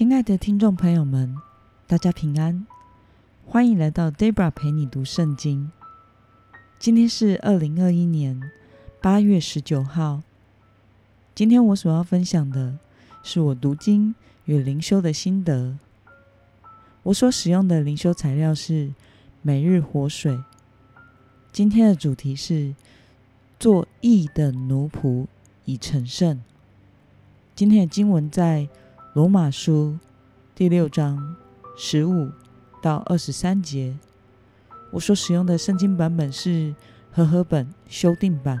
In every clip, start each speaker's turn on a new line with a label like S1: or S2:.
S1: 亲爱的听众朋友们，大家平安，欢迎来到 Debra 陪你读圣经。今天是二零二一年八月十九号。今天我所要分享的是我读经与灵修的心得。我所使用的灵修材料是每日活水。今天的主题是做义的奴仆已成圣。今天的经文在罗马书第六章十五到二十三节。我所使用的圣经版本是和合本修订版。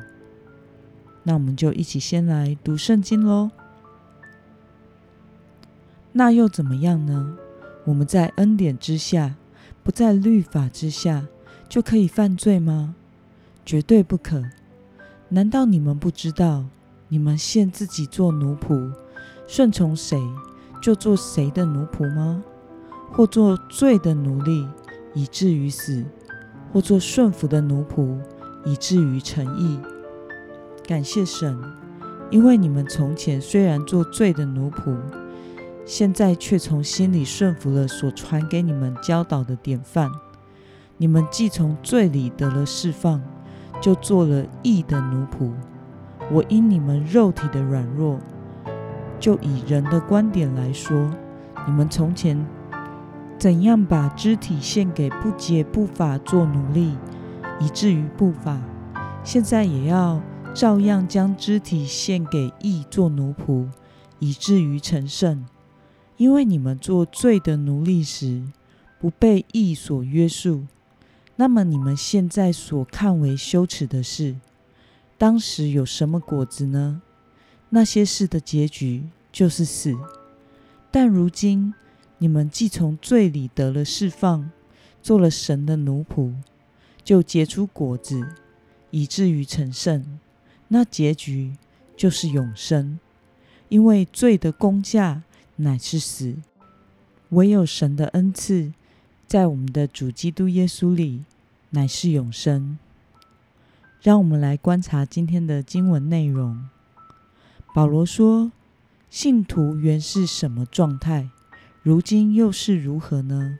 S1: 那我们就一起先来读圣经喽。那又怎么样呢？我们在恩典之下，不在律法之下。就可以犯罪吗？绝对不可！难道你们不知道，你们现自己做奴仆，顺从谁就做谁的奴仆吗？或做罪的奴隶，以至于死；或做顺服的奴仆，以至于成义。感谢神，因为你们从前虽然做罪的奴仆，现在却从心里顺服了所传给你们教导的典范。你们既从罪里得了释放，就做了义的奴仆。我因你们肉体的软弱，就以人的观点来说，你们从前怎样把肢体献给不洁不法做奴隶，以至于不法，现在也要照样将肢体献给义做奴仆，以至于成圣。因为你们做罪的奴隶时，不被义所约束。那么你们现在所看为羞耻的事，当时有什么果子呢？那些事的结局就是死。但如今你们既从罪里得了释放，做了神的奴仆，就结出果子，以至于成圣。那结局就是永生。因为罪的工价乃是死，唯有神的恩赐。在我们的主基督耶稣里，乃是永生。让我们来观察今天的经文内容。保罗说：“信徒原是什么状态，如今又是如何呢？”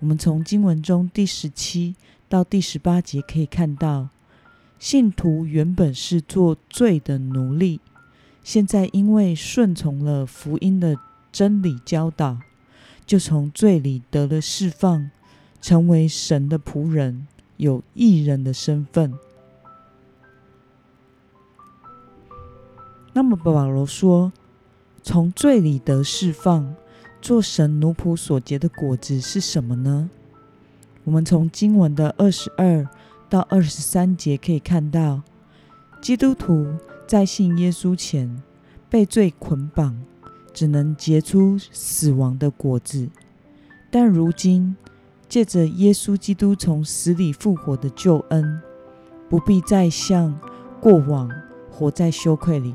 S1: 我们从经文中第十七到第十八节可以看到，信徒原本是做罪的奴隶，现在因为顺从了福音的真理教导。就从罪里得了释放，成为神的仆人，有义人的身份。那么保罗说，从罪里得释放，做神奴仆所结的果子是什么呢？我们从经文的二十二到二十三节可以看到，基督徒在信耶稣前被罪捆绑。只能结出死亡的果子，但如今借着耶稣基督从死里复活的救恩，不必再像过往活在羞愧里。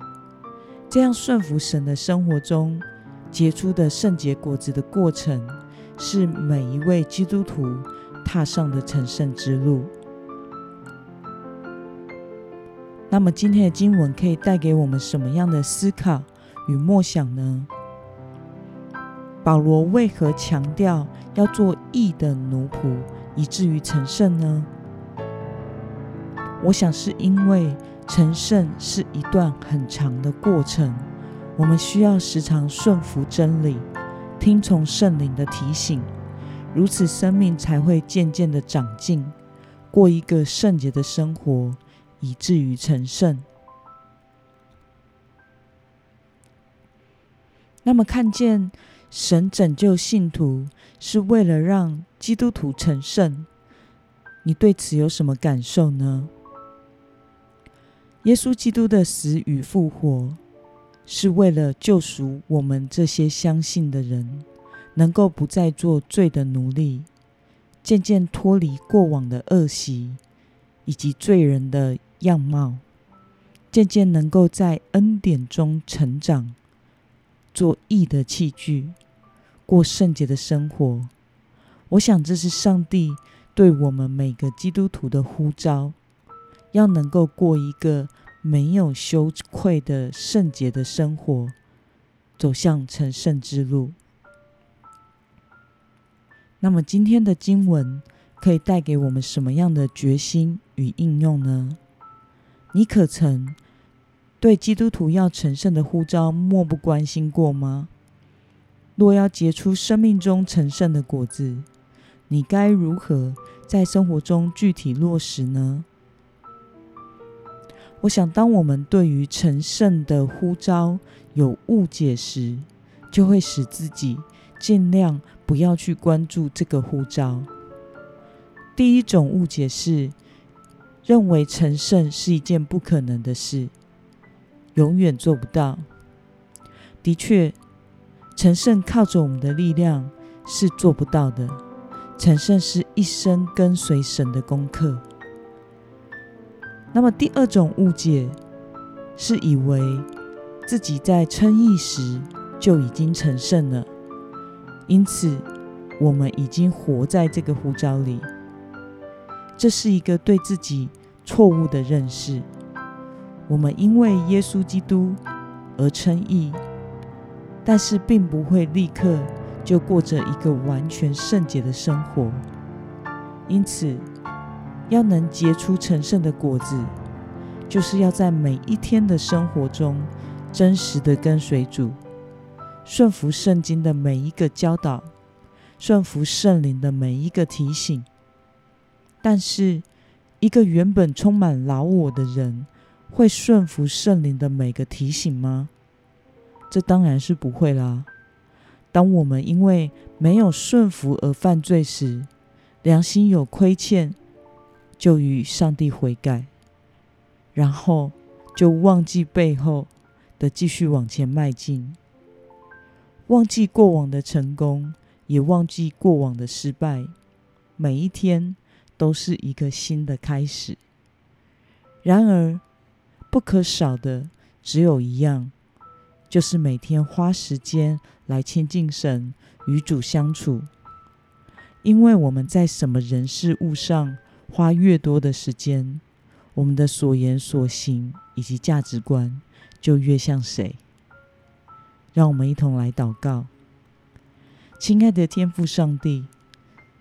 S1: 这样顺服神的生活中结出的圣洁果子的过程，是每一位基督徒踏上的成圣之路。那么今天的经文可以带给我们什么样的思考与默想呢？保罗为何强调要做义的奴仆，以至于成圣呢？我想是因为成圣是一段很长的过程，我们需要时常顺服真理，听从圣灵的提醒，如此生命才会渐渐的长进，过一个圣洁的生活，以至于成圣。那么看见。神拯救信徒是为了让基督徒成圣，你对此有什么感受呢？耶稣基督的死与复活是为了救赎我们这些相信的人，能够不再做罪的奴隶，渐渐脱离过往的恶习以及罪人的样貌，渐渐能够在恩典中成长，做义的器具。过圣洁的生活，我想这是上帝对我们每个基督徒的呼召，要能够过一个没有羞愧的圣洁的生活，走向成圣之路。那么今天的经文可以带给我们什么样的决心与应用呢？你可曾对基督徒要成圣的呼召漠不关心过吗？若要结出生命中成圣的果子，你该如何在生活中具体落实呢？我想，当我们对于成圣的呼召有误解时，就会使自己尽量不要去关注这个呼召。第一种误解是认为成圣是一件不可能的事，永远做不到。的确，成圣靠着我们的力量是做不到的。成圣是一生跟随神的功课。那么第二种误解是以为自己在称义时就已经成圣了，因此我们已经活在这个呼召里。这是一个对自己错误的认识。我们因为耶稣基督而称义，但是并不会立刻就过着一个完全圣洁的生活。因此。要能结出成圣的果子，就是要在每一天的生活中真实的跟随主，顺服圣经的每一个教导，顺服圣灵的每一个提醒。但是，一个原本充满老我的人，会顺服圣灵的每个提醒吗？这当然是不会啦。当我们因为没有顺服而犯罪时，良心有亏欠。就与上帝悔改，然后就忘记背后的，继续往前迈进，忘记过往的成功，也忘记过往的失败。每一天都是一个新的开始。然而，不可少的只有一样，就是每天花时间来亲近神，与主相处。因为我们在什么人事物上。花越多的时间，我们的所言所行以及价值观就越像谁。让我们一同来祷告，亲爱的天父上帝，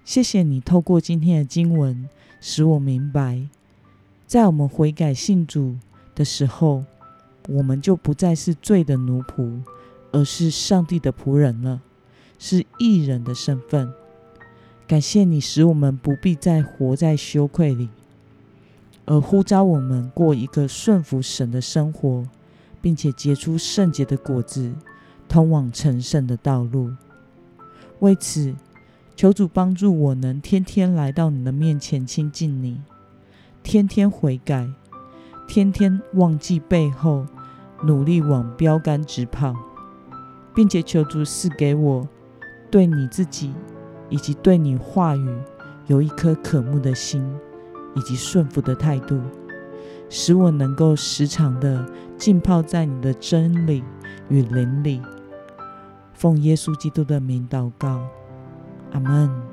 S1: 谢谢你透过今天的经文，使我明白，在我们悔改信主的时候，我们就不再是罪的奴仆，而是上帝的仆人了，是义人的身份。感谢你使我们不必再活在羞愧里，而呼召我们过一个顺服神的生活，并且结出圣洁的果子，通往成圣的道路。为此，求主帮助我能天天来到你的面前亲近你，天天悔改，天天忘记背后，努力往标杆直跑，并且求主赐给我对你自己。以及对你话语有一颗渴慕的心，以及顺服的态度，使我能够时常的浸泡在你的真理与灵里。奉耶稣基督的名祷告，阿门。